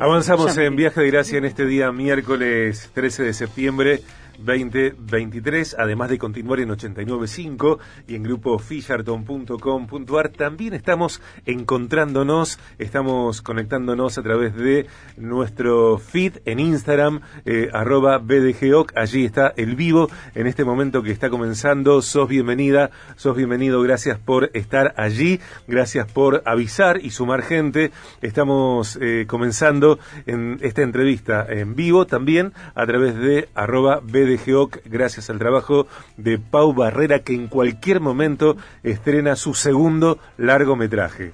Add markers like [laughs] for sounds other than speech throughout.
Avanzamos en Viaje de Gracia en este día miércoles 13 de septiembre 2023, además de continuar en 89.5 y en grupo fisherton.com.ar. También estamos encontrándonos, estamos conectándonos a través de nuestro feed en Instagram, eh, arroba BDGOC. Allí está el vivo en este momento que está comenzando. Sos bienvenida, sos bienvenido. Gracias por estar allí, gracias por avisar y sumar gente. Estamos eh, comenzando en esta entrevista en vivo también a través de arroba BDGOC de Geoc gracias al trabajo de Pau Barrera que en cualquier momento estrena su segundo largometraje.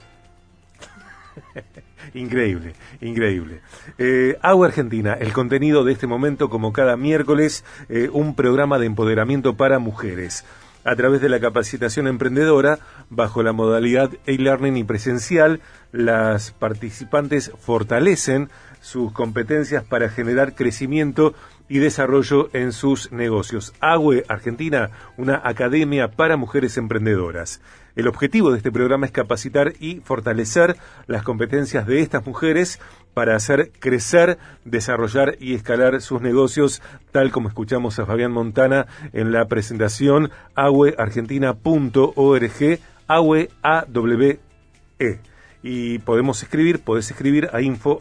[laughs] increíble, increíble. Eh, Agua Argentina, el contenido de este momento como cada miércoles, eh, un programa de empoderamiento para mujeres. A través de la capacitación emprendedora, bajo la modalidad e-learning y presencial, las participantes fortalecen sus competencias para generar crecimiento y desarrollo en sus negocios. AGUE Argentina, una academia para mujeres emprendedoras. El objetivo de este programa es capacitar y fortalecer las competencias de estas mujeres para hacer crecer, desarrollar y escalar sus negocios, tal como escuchamos a Fabián Montana en la presentación agueargentina.org, AWE, A -W -E. Y podemos escribir, podés escribir a info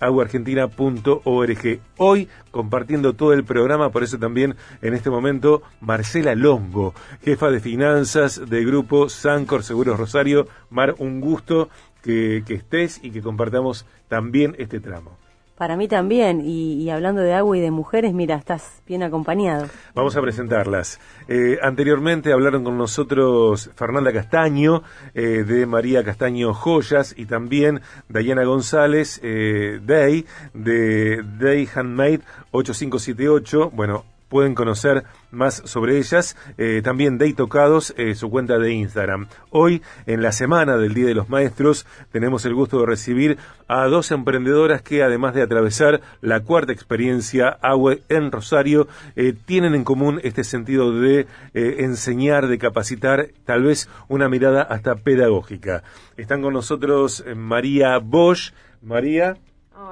aguaargentina.org. Hoy compartiendo todo el programa, por eso también en este momento Marcela Longo, jefa de finanzas del grupo Sancor Seguros Rosario. Mar, un gusto que, que estés y que compartamos también este tramo. Para mí también, y, hablando de agua y de mujeres, mira, estás bien acompañado. Vamos a presentarlas. Eh, anteriormente hablaron con nosotros Fernanda Castaño, eh, de María Castaño Joyas, y también Dayana González, eh, Day, de Day Handmade 8578. Bueno, pueden conocer más sobre ellas. Eh, también Day Tocados, eh, su cuenta de Instagram. Hoy, en la semana del Día de los Maestros, tenemos el gusto de recibir a dos emprendedoras que, además de atravesar la cuarta experiencia AWE en Rosario, eh, tienen en común este sentido de enseñar, de capacitar, tal vez una mirada hasta pedagógica. Están con nosotros María Bosch. María,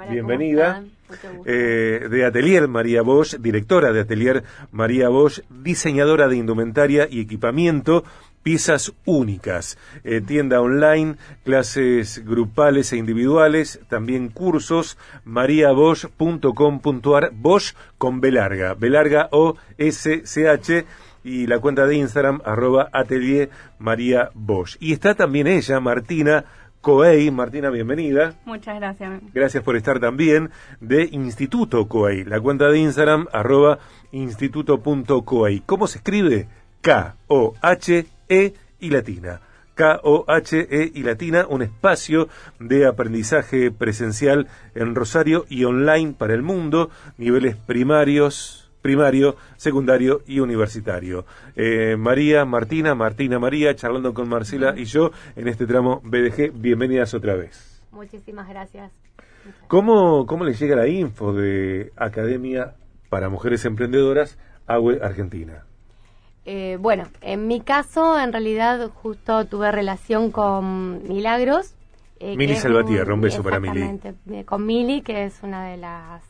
bienvenida. Eh, de Atelier María Bosch, directora de Atelier María Bosch, diseñadora de indumentaria y equipamiento, piezas únicas, eh, tienda online, clases grupales e individuales, también cursos, mariabosch.com.ar, Bosch con B larga, B larga O S C H y la cuenta de Instagram arroba atelier María Bosch. Y está también ella, Martina COEI. Martina, bienvenida. Muchas gracias. Gracias por estar también de Instituto COEI. La cuenta de Instagram, arroba instituto.coei. ¿Cómo se escribe? K-O-H-E y latina. K-O-H-E y latina, un espacio de aprendizaje presencial en Rosario y online para el mundo, niveles primarios, primario, secundario y universitario. Eh, María, Martina, Martina, María, charlando con Marcela y yo en este tramo BDG. Bienvenidas otra vez. Muchísimas gracias. ¿Cómo, cómo le llega la info de Academia para Mujeres Emprendedoras, AWE Argentina? Eh, bueno, en mi caso, en realidad, justo tuve relación con Milagros. Eh, Mili Salvatierra, un, beso para Mili. Con Mili, que es una de las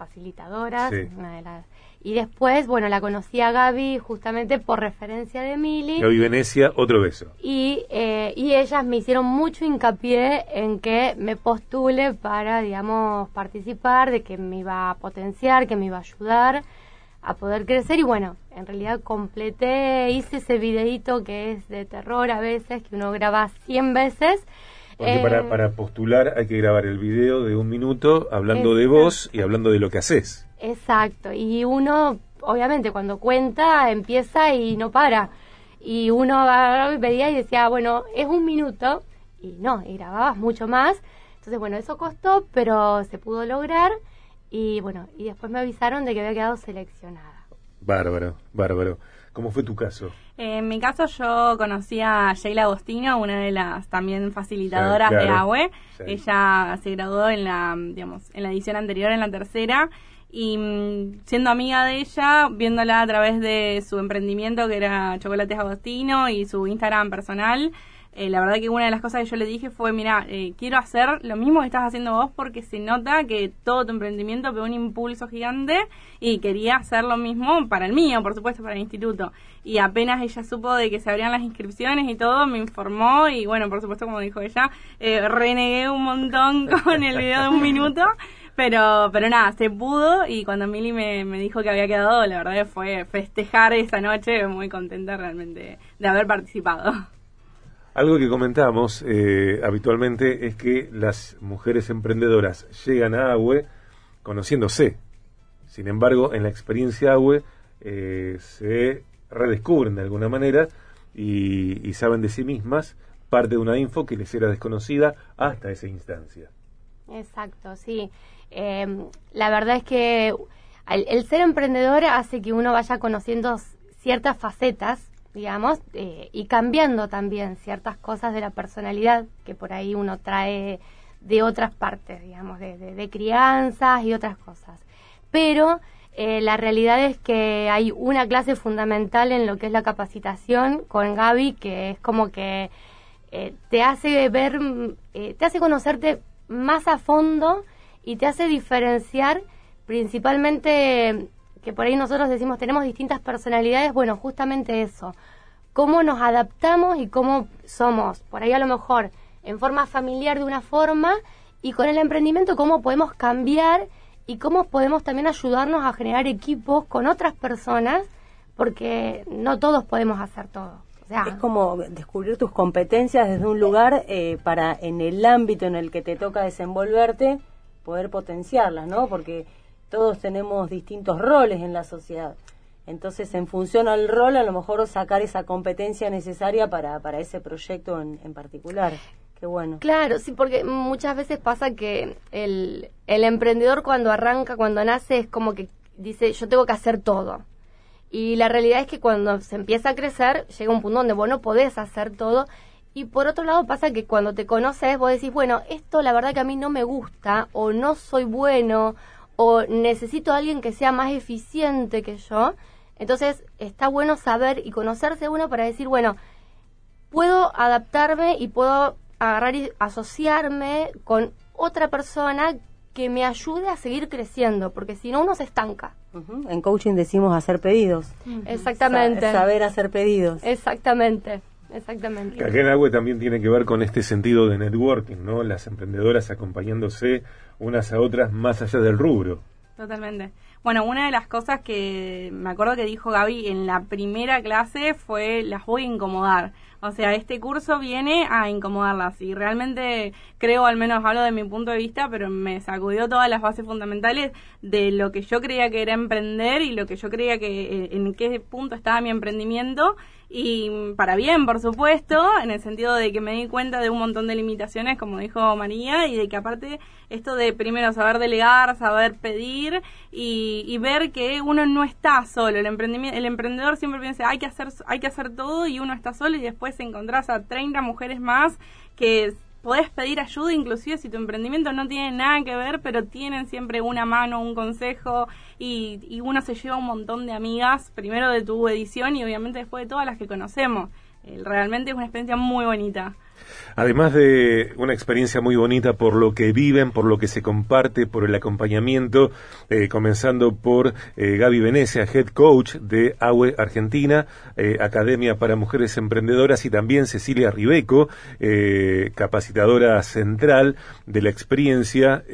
facilitadoras, una de las... Y después, bueno, la conocí a Gaby justamente por referencia de Mili. Gaby Venecia, otro beso. Y, eh, y ellas me hicieron mucho hincapié en que me postule para, digamos, participar, de que me iba a potenciar, que me iba a ayudar a poder crecer. Y bueno, en realidad completé, hice ese videito que es de terror a veces, que uno graba 100 veces porque para, eh, para postular hay que grabar el video de un minuto hablando de vos y hablando de lo que haces. Exacto, y uno, obviamente, cuando cuenta, empieza y no para. Y uno veía y decía, bueno, es un minuto, y no, y grababas mucho más. Entonces, bueno, eso costó, pero se pudo lograr. Y bueno, y después me avisaron de que había quedado seleccionada. Bárbaro, bárbaro. ¿Cómo fue tu caso? en mi caso yo conocí a Sheila Agostino, una de las también facilitadoras de AWE. Ella se graduó en la, digamos, en la edición anterior, en la tercera, y mm, siendo amiga de ella, viéndola a través de su emprendimiento que era Chocolates Agostino y su Instagram personal, eh, la verdad que una de las cosas que yo le dije fue, mira, eh, quiero hacer lo mismo que estás haciendo vos porque se nota que todo tu emprendimiento pegó un impulso gigante y quería hacer lo mismo para el mío, por supuesto, para el instituto. Y apenas ella supo de que se abrían las inscripciones y todo, me informó y bueno, por supuesto, como dijo ella, eh, renegué un montón [laughs] con el video de un minuto. Pero, pero nada, se pudo y cuando Mili me, me dijo que había quedado, la verdad fue festejar esa noche, muy contenta realmente de haber participado. Algo que comentamos eh, habitualmente es que las mujeres emprendedoras llegan a AWE conociéndose. Sin embargo, en la experiencia AWE eh, se redescubren de alguna manera y, saben de sí mismas parte de una info que les era desconocida hasta esa instancia. Exacto, sí. Em, la verdad es que el ser emprendedor hace que uno vaya conociendo ciertas facetas digamos, eh, y cambiando también ciertas cosas de la personalidad que por ahí uno trae de otras partes, digamos, de, crianzas y otras cosas. Pero eh, la realidad es que hay una clase fundamental en lo que es la capacitación con Gaby, que es como que eh, te hace ver, te hace conocerte más a fondo y te hace diferenciar principalmente que por ahí nosotros decimos tenemos distintas personalidades, bueno, justamente eso, cómo nos adaptamos y cómo somos, por ahí a lo mejor en forma familiar de una forma y con el emprendimiento cómo podemos cambiar y cómo podemos también ayudarnos a generar equipos con otras personas porque no todos podemos hacer todo. es como descubrir tus competencias desde un lugar eh, para en el ámbito en el que te toca desenvolverte poder potenciarlas, ¿no? Porque todos tenemos distintos roles en la sociedad. Entonces, en función al rol, a lo mejor sacar esa competencia necesaria para, para ese proyecto en, en particular. Qué bueno. Claro, sí, porque muchas veces pasa que el, el emprendedor cuando arranca, cuando nace, es como que dice, yo tengo que hacer todo. Y la realidad es que cuando se empieza a crecer, llega un punto donde vos no podés hacer todo. Y por otro lado pasa que cuando te conoces, vos decís, bueno, esto la verdad que a mí no me gusta, o no soy bueno, o necesito a alguien que sea más eficiente que yo. Entonces está bueno saber y conocerse uno para decir, bueno, puedo adaptarme y puedo agarrar y asociarme con otra persona que me ayude a seguir creciendo, porque si no uno se estanca. En coaching decimos hacer pedidos. Exactamente. saber hacer pedidos. Exactamente. Exactamente. Agua también tiene que ver con este sentido de networking, ¿no? Las emprendedoras acompañándose unas a otras más allá del rubro. Totalmente. Bueno, una de las cosas que me acuerdo que dijo Gaby en la primera clase fue las voy a incomodar. O sea, este curso viene a incomodarlas y realmente creo, al menos hablo de mi punto de vista, pero me sacudió todas las bases fundamentales de lo que yo creía que era emprender y lo que yo creía que eh, en qué punto estaba mi emprendimiento y para bien, por supuesto, en el sentido de que me di cuenta de un montón de limitaciones, como dijo María, y de que aparte esto de primero saber delegar, saber pedir y, ver que uno no está solo. El, emprendimiento, el emprendedor siempre piensa, hay que, hacer, hay que hacer todo y uno está solo y después encontrás a 30 mujeres más que podés pedir ayuda inclusive si tu emprendimiento no tiene nada que ver, pero tienen siempre una mano, un consejo y, y uno se lleva un montón de amigas, primero de tu edición y obviamente después de todas las que conocemos. Eh, realmente es una experiencia muy bonita. Además de una experiencia muy bonita por lo que viven, por lo que se comparte, por el acompañamiento, eh, comenzando por eh, Gaby Venecia, Head Coach de AWE Argentina, eh, Academia para Mujeres Emprendedoras, y también Cecilia Ribeco, capacitadora central de la experiencia.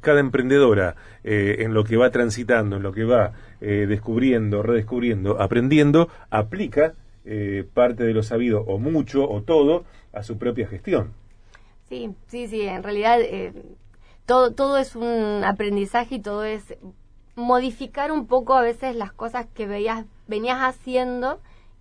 cada emprendedora en lo que va transitando, en lo que va descubriendo, redescubriendo, aprendiendo, aplica parte de lo sabido o mucho o todo a su propia gestión. Sí, sí, sí, en realidad eh, todo, todo es un aprendizaje y todo es modificar un poco a veces las cosas que veías, venías haciendo,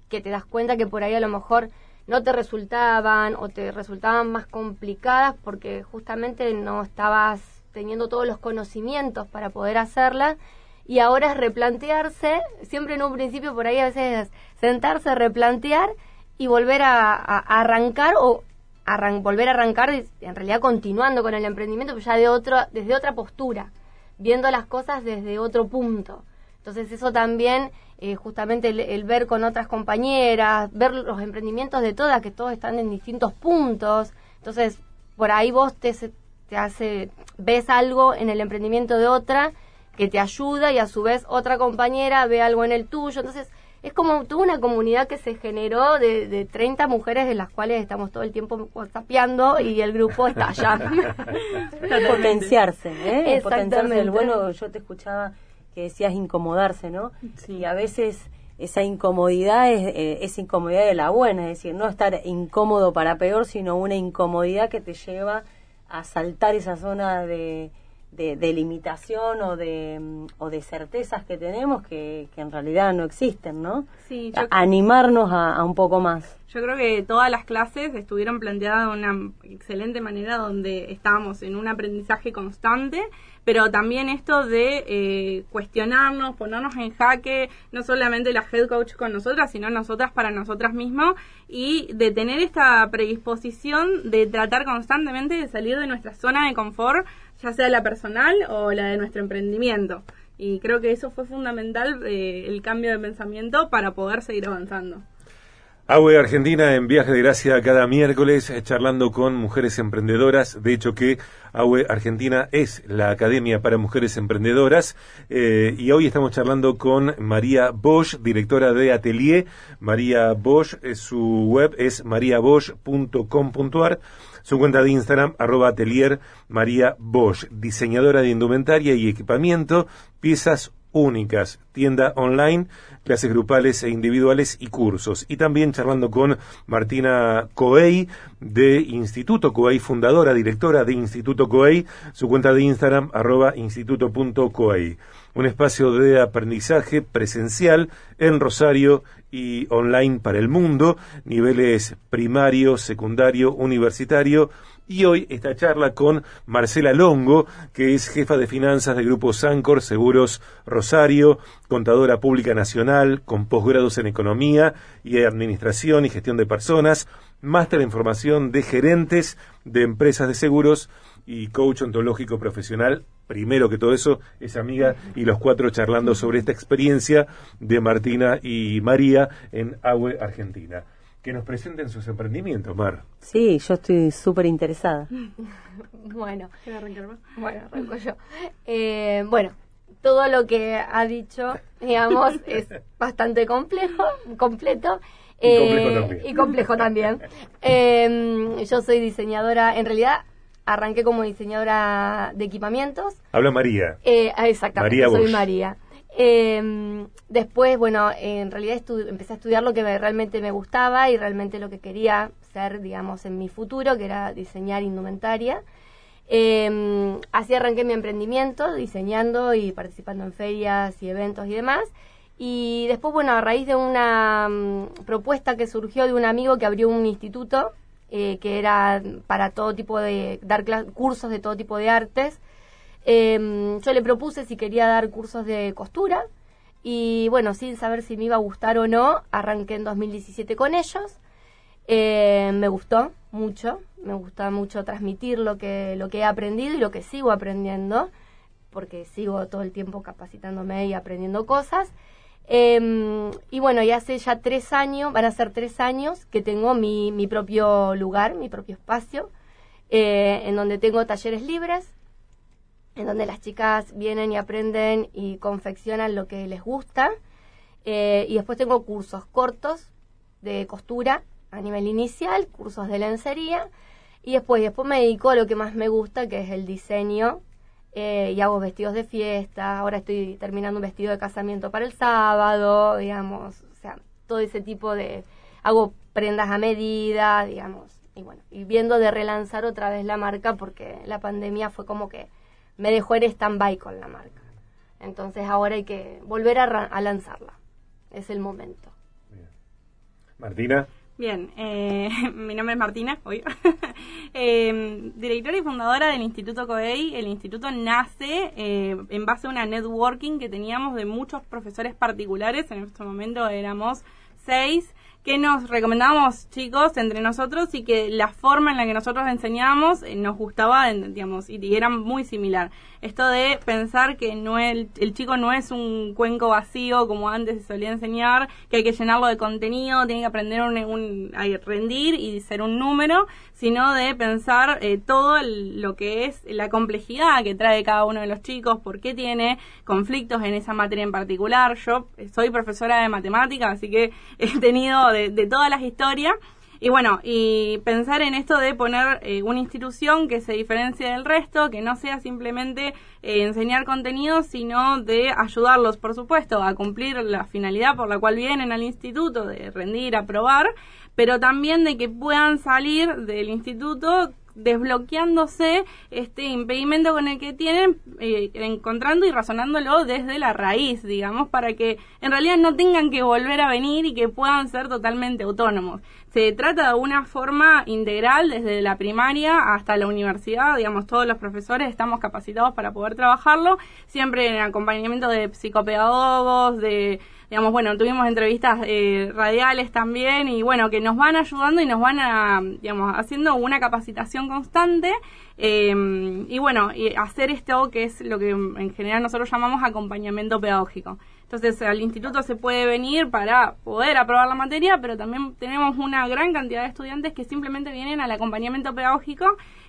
que te das cuenta que por ahí a lo mejor no te resultaban o te resultaban más complicadas porque justamente no estabas teniendo todos los conocimientos para poder hacerlas y ahora es replantearse, siempre en un principio por ahí a veces sentarse, replantear y volver a, arrancar o volver a arrancar en realidad continuando con el emprendimiento pero ya de otro desde otra postura viendo las cosas desde otro punto entonces eso también eh, justamente el, ver con otras compañeras, ver los emprendimientos de todas, que todos están en distintos puntos. Entonces, por ahí vos te, te hace, ves algo en el emprendimiento de otra que te ayuda y a su vez otra compañera ve algo en el tuyo. Entonces, es como toda una comunidad que se generó de, de 30 mujeres de las cuales estamos todo el tiempo whatsappeando y el grupo está allá. [laughs] Potenciarse, ¿eh? Potenciarse. El bueno, yo te escuchaba que decías incomodarse, ¿no? Sí. Y a veces esa incomodidad es, eh, esa incomodidad de la buena, es decir, no estar incómodo para peor, sino una incomodidad que te lleva a saltar esa zona de, de, limitación o de, mm, o de certezas que tenemos que, que en realidad no existen, ¿no? Sí, animarnos a, un poco más. Yo creo que todas las clases estuvieron planteadas de una excelente manera donde estábamos en un aprendizaje constante, pero también esto de eh, cuestionarnos, ponernos en jaque, no solamente la head coach con nosotras, sino nosotras para nosotras mismas y de tener esta predisposición de tratar constantemente de salir de nuestra zona de confort ya sea la personal o la de nuestro emprendimiento. Y creo que eso fue fundamental, eh, el cambio de pensamiento para poder seguir avanzando. AWE Argentina en viaje de gracia cada miércoles eh, charlando con mujeres emprendedoras. De hecho que AWE Argentina es la Academia para Mujeres Emprendedoras eh, y hoy estamos charlando con María Bosch, directora de Atelier. María Bosch, su web es mariabosch.com.ar. Su cuenta de Instagram, arroba atelier Bosch, diseñadora de indumentaria y equipamiento, piezas únicas, tienda online, clases grupales e individuales y cursos. Y también charlando con Martina Coey de Instituto Coey, fundadora, directora de Instituto Coey, su cuenta de Instagram arroba instituto.coey. Un espacio de aprendizaje presencial en Rosario y online para el mundo, niveles primario, secundario, universitario. Y hoy esta charla con Marcela Longo, que es jefa de finanzas del Grupo Sancor Seguros Rosario, contadora pública nacional, con posgrados en economía y administración y gestión de personas, máster en formación de gerentes de empresas de seguros y coach ontológico profesional. Primero que todo eso es amiga y los cuatro charlando sobre esta experiencia de Martina y María en AWE Argentina. Que nos presenten sus emprendimientos, Mar. Sí, yo estoy súper interesada. [laughs] bueno, bueno, arranco yo. Eh, bueno, todo lo que ha dicho, digamos, [laughs] es bastante complejo, completo. y complejo eh, también. Y complejo también. Eh, yo soy diseñadora, en realidad arranqué como diseñadora de equipamientos. Habla María. Eh, ah, exactamente, soy María. Em, después, bueno, en realidad empecé a estudiar lo que realmente me gustaba y realmente lo que quería ser, digamos, en mi futuro, que era diseñar indumentaria. Eh, así arranqué mi emprendimiento, diseñando y participando en ferias y eventos y demás. Y después, bueno, a raíz de una mm, propuesta que surgió de un amigo que abrió un instituto eh, que era para todo tipo de, dar cursos de todo tipo de artes. Em, yo le propuse si quería dar cursos de costura y bueno, sin saber si me iba a gustar o no, arranqué en 2017 con ellos. Eh, me gustó mucho, me gusta mucho transmitir lo que, lo que he aprendido y lo que sigo aprendiendo, porque sigo todo el tiempo capacitándome y aprendiendo cosas. Eh, y bueno, y hace ya tres años, van a ser tres años que tengo mi, mi propio lugar, mi propio espacio, eh, en donde tengo talleres libres, en donde las chicas vienen y aprenden y confeccionan lo que les gusta. Eh, y después tengo cursos cortos de costura a nivel inicial, cursos de lencería. Y después, después me dedico a lo que más me gusta, que es el diseño eh, y hago vestidos de fiesta, ahora estoy terminando un vestido de casamiento para el sábado, digamos, o sea, todo ese tipo de... hago prendas a medida, digamos, y bueno, y viendo de relanzar otra vez la marca porque la pandemia fue como que me dejó en stand-by con la marca. Entonces ahora hay que volver a, a lanzarla, es el momento. Martina. Bien, eh, [laughs] mi nombre es Martina, hoy. [laughs] eh, directora y fundadora del Instituto COEI. El instituto nace eh, en base a una networking que teníamos de muchos profesores particulares. En nuestro momento éramos seis que nos recomendamos chicos entre nosotros y que la forma en la que nosotros enseñábamos eh, nos gustaba, digamos, y, era muy similar. Esto de pensar que no el, el chico no es un cuenco vacío como antes se solía enseñar, que hay que llenarlo de contenido, tiene que aprender un, a rendir y ser un número, sino de pensar eh, todo lo que es la complejidad que trae cada uno de los chicos, por qué tiene conflictos en esa materia en particular. Yo soy profesora de matemáticas, así que he tenido de, todas las historias. Y bueno, y pensar en esto de poner eh, una institución que se diferencie del resto, que no sea simplemente eh, enseñar contenidos, sino de ayudarlos, por supuesto, a cumplir la finalidad por la cual vienen al instituto, de rendir, aprobar, pero también de que puedan salir del instituto desbloqueándose este impedimento con el que tienen, eh, encontrando y razonándolo desde la raíz, digamos, para que en realidad no tengan que volver a venir y que puedan ser totalmente autónomos. Se trata de una forma integral desde la primaria hasta la universidad, digamos, todos los profesores estamos capacitados para poder trabajarlo, siempre en acompañamiento de psicopedagogos, de digamos, bueno, tuvimos entrevistas eh, radiales también y bueno, que nos van ayudando y nos van a, digamos, haciendo una capacitación constante em, y bueno, y hacer esto que es lo que en general nosotros llamamos acompañamiento pedagógico. Entonces al instituto se puede venir para poder aprobar la materia, pero también tenemos una gran cantidad de estudiantes que simplemente vienen al acompañamiento pedagógico,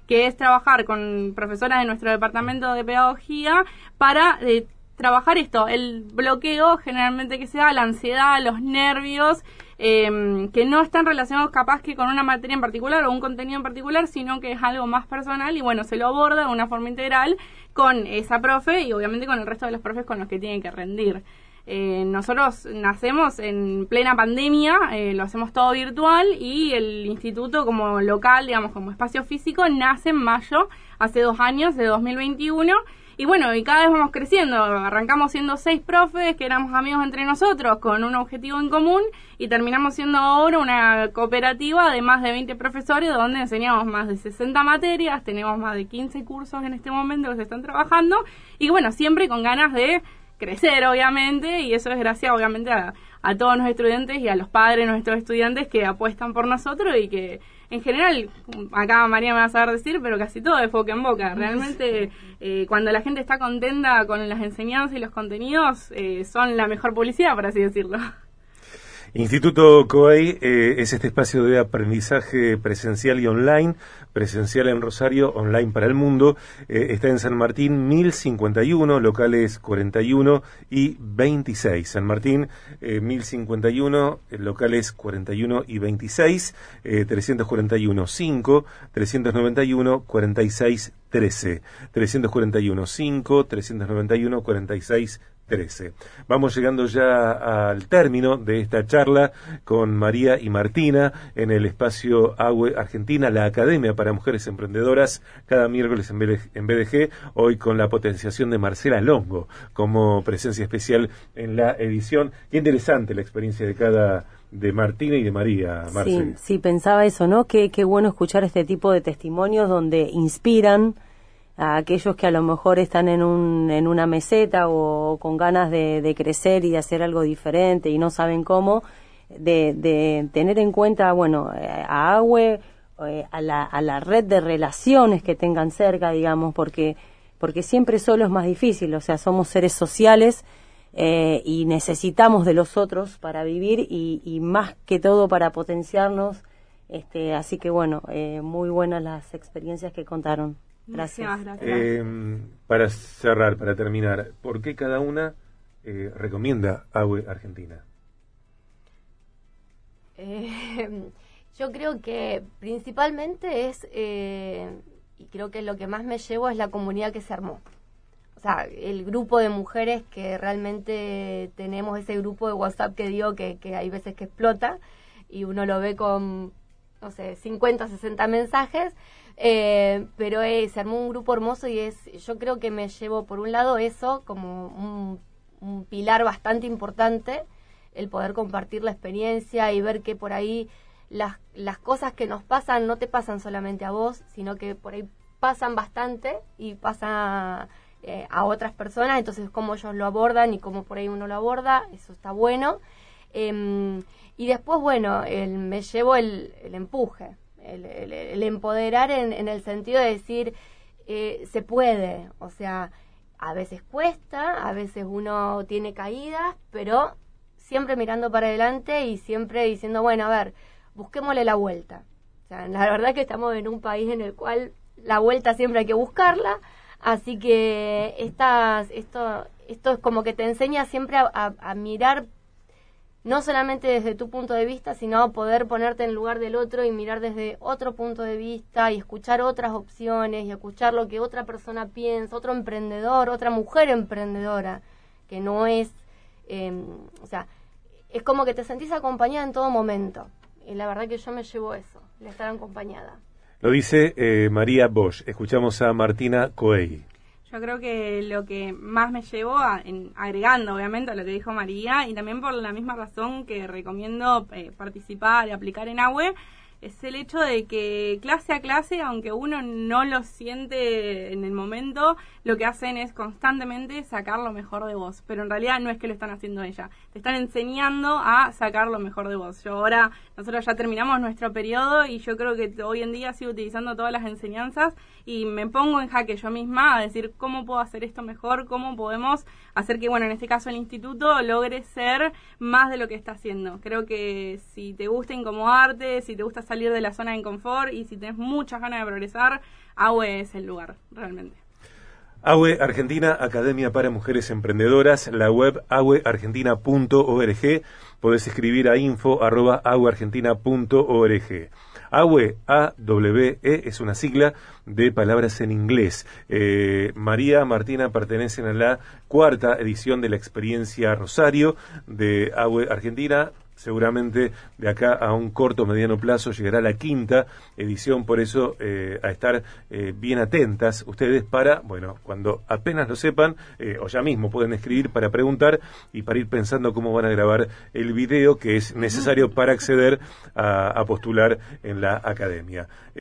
que es trabajar con profesoras de nuestro departamento de pedagogía para eh, trabajar esto, el bloqueo generalmente que se da, la ansiedad, los nervios, em, que no están relacionados capaz que con una materia en particular o un contenido en particular, sino que es algo más personal y bueno, se lo aborda de una forma integral con esa profe y obviamente con el resto de los profes con los que tienen que rendir. Eh, nosotros nacemos en plena pandemia, eh, lo hacemos todo virtual y el instituto como local, digamos, como espacio físico, nace en mayo, hace dos años, de 2021 y bueno, y cada vez vamos creciendo. Arrancamos siendo seis profes que éramos amigos entre nosotros con un objetivo en común y terminamos siendo ahora una cooperativa de más de 20 profesores donde enseñamos más de 60 materias, tenemos más de 15 cursos en este momento que se están trabajando y bueno, siempre con ganas de crecer obviamente y eso es gracias obviamente a, a todos nuestros estudiantes y a los padres de nuestros estudiantes que apuestan por nosotros y que en general, acá María me va a saber decir, pero casi todo es boca en boca. Realmente, eh, cuando la gente está contenta con las enseñanzas y los contenidos, eh, son la mejor publicidad, por así decirlo. Instituto COEI eh, es este espacio de aprendizaje presencial y online, presencial en Rosario, online para el mundo. Eh, está en San Martín 1051, locales 41 y 26. San Martín 1051, eh, locales 41 y 26, 341 5, 391 46 13, 341 5, 391 46 13. Vamos llegando ya al término de esta charla con María y Martina en el espacio AUE Argentina, la Academia para Mujeres Emprendedoras, cada miércoles en BDG, hoy con la potenciación de Marcela Longo como presencia especial en la edición. Qué interesante la experiencia de cada de Martina y de María. Sí, sí, pensaba eso, ¿no? Qué, qué bueno escuchar este tipo de testimonios donde inspiran a aquellos que a lo mejor están en, un, en una meseta o con ganas de, crecer y de hacer algo diferente y no saben cómo, de, de tener en cuenta, bueno, eh, a AWE, eh, a, la, a la red de relaciones que tengan cerca, digamos, porque, porque siempre solo es más difícil, o sea, somos seres sociales eh, y necesitamos de los otros para vivir y, y más que todo para potenciarnos. Este, así que bueno, muy buenas las experiencias que contaron. Gracias. Em, para cerrar, para terminar, ¿por qué cada una eh, recomienda AWE Argentina? Eh, [laughs] yo creo que principalmente es, eh, y creo que lo que más me llevo es la comunidad que se armó. O sea, el grupo de mujeres que realmente tenemos ese grupo de WhatsApp que digo que, que hay veces que explota y uno lo ve con, no sé, 50, 60 mensajes eh, pero es, se armó un grupo hermoso y es, yo creo que me llevo por un lado eso como un, pilar bastante importante, el poder compartir la experiencia y ver que por ahí las, las cosas que nos pasan no te pasan solamente a vos, sino que por ahí pasan bastante y pasa eh, a otras personas, entonces cómo ellos lo abordan y cómo por ahí uno lo aborda, eso está bueno. Em, y después, bueno, el, me llevo el, empuje, el, empoderar en, el sentido de decir, eh, se puede, o sea, a veces cuesta, a veces uno tiene caídas, pero siempre mirando para adelante y siempre diciendo, bueno, a ver, busquémosle la vuelta. O sea, la verdad que estamos en un país en el cual la vuelta siempre hay que buscarla, así que estas, esto, esto es como que te enseña siempre a, mirar no solamente desde tu punto de vista, sino poder ponerte en lugar del otro y mirar desde otro punto de vista y escuchar otras opciones y escuchar lo que otra persona piensa, otro emprendedor, otra mujer emprendedora, que no es, em, o sea, es como que te sentís acompañada en todo momento. Y la verdad que yo me llevo eso, de estar acompañada. Lo dice eh, María Bosch. Escuchamos a Martina Coey. Yo creo que lo que más me llevó, agregando obviamente a lo que dijo María, y también por la misma razón que recomiendo eh, participar y aplicar en AWE, es el hecho de que clase a clase, aunque uno no lo siente en el momento, lo que hacen es constantemente sacar lo mejor de vos. Pero en realidad no es que lo están haciendo ella, te están enseñando a sacar lo mejor de vos. Yo ahora, nosotros ya terminamos nuestro periodo y yo creo que hoy en día sigo utilizando todas las enseñanzas y me pongo en jaque yo misma a decir cómo puedo hacer esto mejor, cómo podemos hacer que, bueno, en este caso el instituto logre ser más de lo que está haciendo. Creo que si te gusta incomodarte, si te gusta salir de la zona de confort y si tienes muchas ganas de progresar, AWE es el lugar, realmente. AWE Argentina, Academia para Mujeres Emprendedoras, la web aweargentina.org. Podés escribir a info arroba. AWE, A-W-E, es una sigla de palabras en inglés. Eh, María, Martina pertenecen a la cuarta edición de la experiencia Rosario de AWE Argentina seguramente de acá a un corto o mediano plazo llegará la quinta edición, por eso eh, a estar eh, bien atentas ustedes para, bueno, cuando apenas lo sepan, eh, o ya mismo pueden escribir para preguntar y para ir pensando cómo van a grabar el video que es necesario para acceder a postular en la academia.